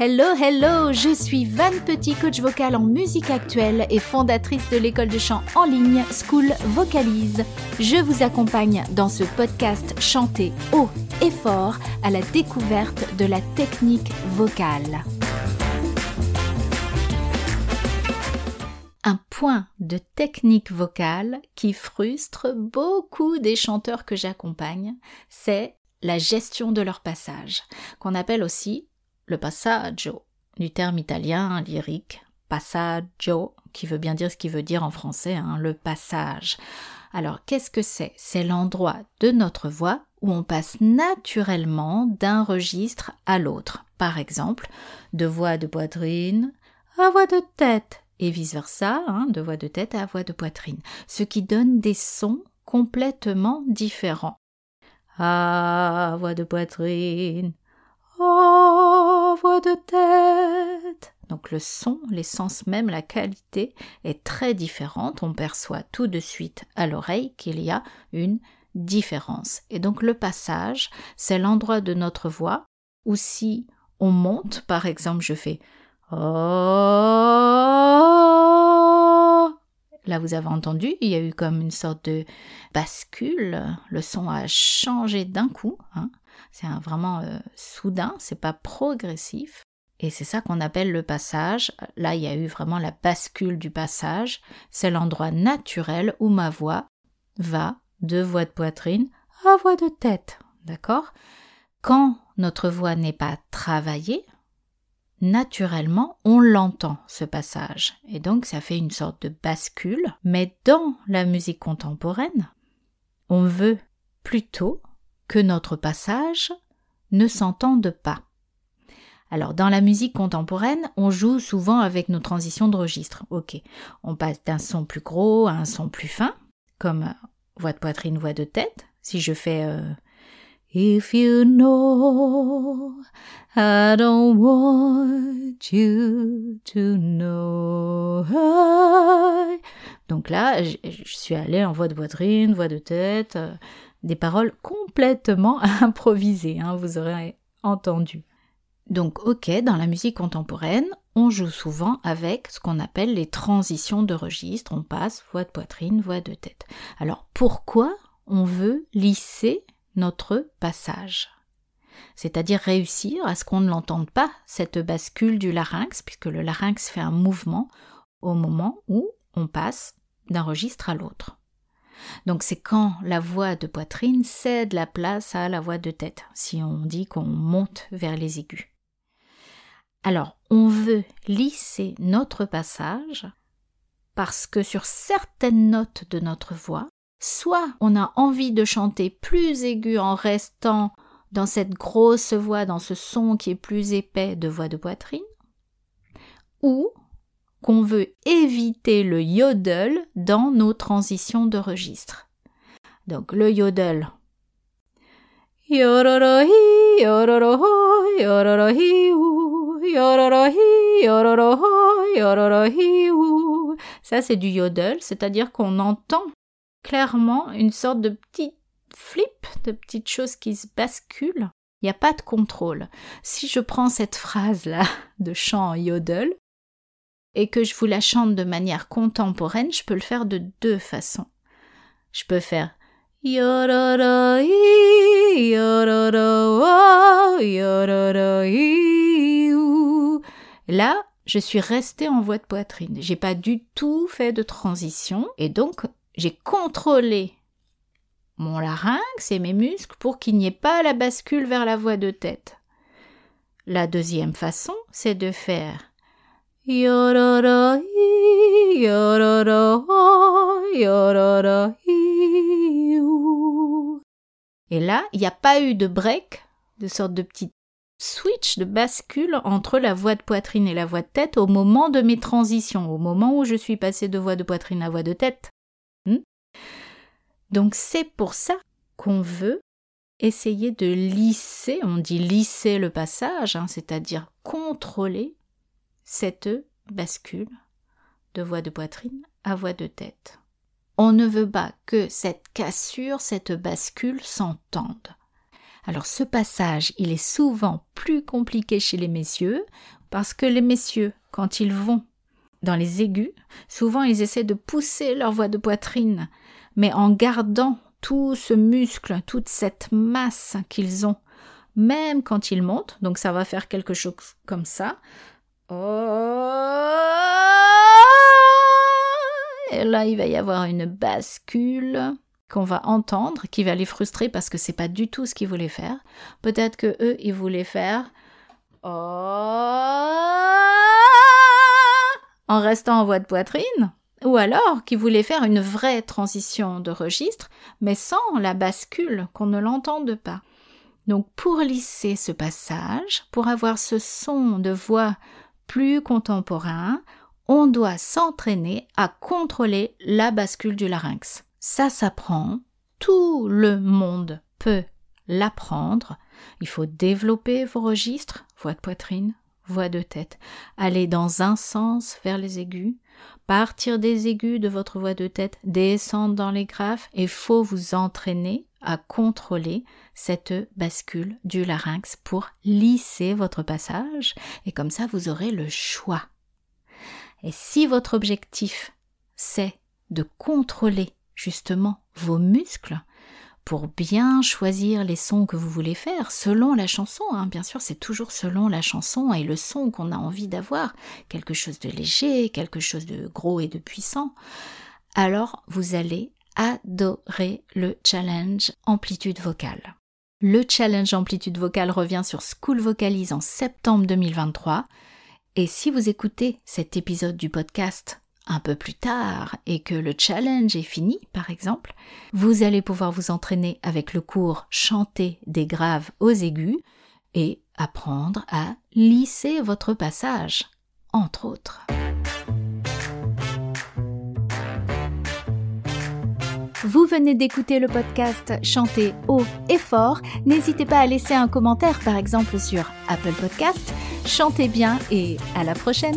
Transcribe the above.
Hello, hello, je suis Van Petit, coach vocal en musique actuelle et fondatrice de l'école de chant en ligne School Vocalise. Je vous accompagne dans ce podcast chanté haut et fort à la découverte de la technique vocale. Un point de technique vocale qui frustre beaucoup des chanteurs que j'accompagne, c'est la gestion de leur passage, qu'on appelle aussi le passaggio, du terme italien lyrique passaggio, qui veut bien dire ce qu'il veut dire en français, hein, le passage. Alors, qu'est-ce que c'est? C'est l'endroit de notre voix où on passe naturellement d'un registre à l'autre. Par exemple, de voix de poitrine à voix de tête, et vice-versa, hein, de voix de tête à voix de poitrine, ce qui donne des sons complètement différents. Ah, voix de poitrine, voix de tête. Donc le son, l'essence même, la qualité est très différente. On perçoit tout de suite à l'oreille qu'il y a une différence. Et donc le passage, c'est l'endroit de notre voix où si on monte, par exemple, je fais Oh. Là, vous avez entendu, il y a eu comme une sorte de bascule. Le son a changé d'un coup. Hein. C'est vraiment euh, soudain, c'est pas progressif. Et c'est ça qu'on appelle le passage. Là, il y a eu vraiment la bascule du passage. C'est l'endroit naturel où ma voix va de voix de poitrine à voix de tête. D'accord? Quand notre voix n'est pas travaillée, naturellement, on l'entend, ce passage. Et donc, ça fait une sorte de bascule. Mais dans la musique contemporaine, on veut plutôt que notre passage ne s'entende pas. Alors, dans la musique contemporaine, on joue souvent avec nos transitions de registre. Ok, on passe d'un son plus gros à un son plus fin, comme voix de poitrine, voix de tête. Si je fais euh, If you know, I don't want you to know. Donc là, je, suis allée en voix de poitrine, voix de tête. Euh, des paroles complètement improvisées, hein, vous aurez entendu. Donc ok, dans la musique contemporaine, on joue souvent avec ce qu'on appelle les transitions de registre, on passe voix de poitrine, voix de tête. Alors pourquoi on veut lisser notre passage c'est-à-dire réussir à ce qu'on ne l'entende pas, cette bascule du larynx, puisque le larynx fait un mouvement au moment où on passe d'un registre à l'autre. Donc c'est quand la voix de poitrine cède la place à la voix de tête, si on dit qu'on monte vers les aigus. Alors, on veut lisser notre passage parce que sur certaines notes de notre voix, soit on a envie de chanter plus aigu en restant dans cette grosse voix, dans ce son qui est plus épais de voix de poitrine, ou qu'on veut éviter le yodel dans nos transitions de registre. Donc le yodel. Ça c'est du yodel, c'est-à-dire qu'on entend clairement une sorte de petit flip, de petites choses qui se basculent. Il n'y a pas de contrôle. Si je prends cette phrase-là de chant yodel, et que je vous la chante de manière contemporaine, je peux le faire de deux façons. Je peux faire Là, je suis restée en voix de poitrine. J'ai pas du tout fait de transition et donc j'ai contrôlé mon larynx et mes muscles pour qu'il n'y ait pas la bascule vers la voix de tête. La deuxième façon, c'est de faire et là, il n'y a pas eu de break, de sorte de petit switch, de bascule entre la voix de poitrine et la voix de tête au moment de mes transitions, au moment où je suis passée de voix de poitrine à voix de tête. Donc c'est pour ça qu'on veut essayer de lisser, on dit lisser le passage, hein, c'est-à-dire contrôler cette bascule de voix de poitrine à voix de tête. On ne veut pas que cette cassure, cette bascule s'entende. Alors ce passage, il est souvent plus compliqué chez les messieurs, parce que les messieurs, quand ils vont dans les aigus, souvent ils essaient de pousser leur voix de poitrine, mais en gardant tout ce muscle, toute cette masse qu'ils ont, même quand ils montent, donc ça va faire quelque chose comme ça. Et là, il va y avoir une bascule qu'on va entendre, qui va les frustrer parce que c'est pas du tout ce qu'ils voulaient faire. Peut-être que eux, ils voulaient faire en restant en voix de poitrine, ou alors qu'ils voulaient faire une vraie transition de registre, mais sans la bascule, qu'on ne l'entende pas. Donc pour lisser ce passage, pour avoir ce son de voix plus contemporain, on doit s'entraîner à contrôler la bascule du larynx. Ça s'apprend, tout le monde peut l'apprendre. Il faut développer vos registres, voix de poitrine, voix de tête, aller dans un sens vers les aigus, partir des aigus de votre voix de tête, descendre dans les graves, et faut vous entraîner à contrôler cette bascule du larynx pour lisser votre passage, et comme ça vous aurez le choix. Et si votre objectif c'est de contrôler justement vos muscles, pour bien choisir les sons que vous voulez faire, selon la chanson, hein. bien sûr c'est toujours selon la chanson et le son qu'on a envie d'avoir, quelque chose de léger, quelque chose de gros et de puissant, alors vous allez adorer le challenge amplitude vocale. Le challenge amplitude vocale revient sur School Vocalise en septembre 2023. Et si vous écoutez cet épisode du podcast un peu plus tard et que le challenge est fini, par exemple, vous allez pouvoir vous entraîner avec le cours chanter des graves aux aigus et apprendre à lisser votre passage, entre autres. Vous venez d'écouter le podcast Chanter haut et fort. N'hésitez pas à laisser un commentaire par exemple sur Apple Podcast. Chantez bien et à la prochaine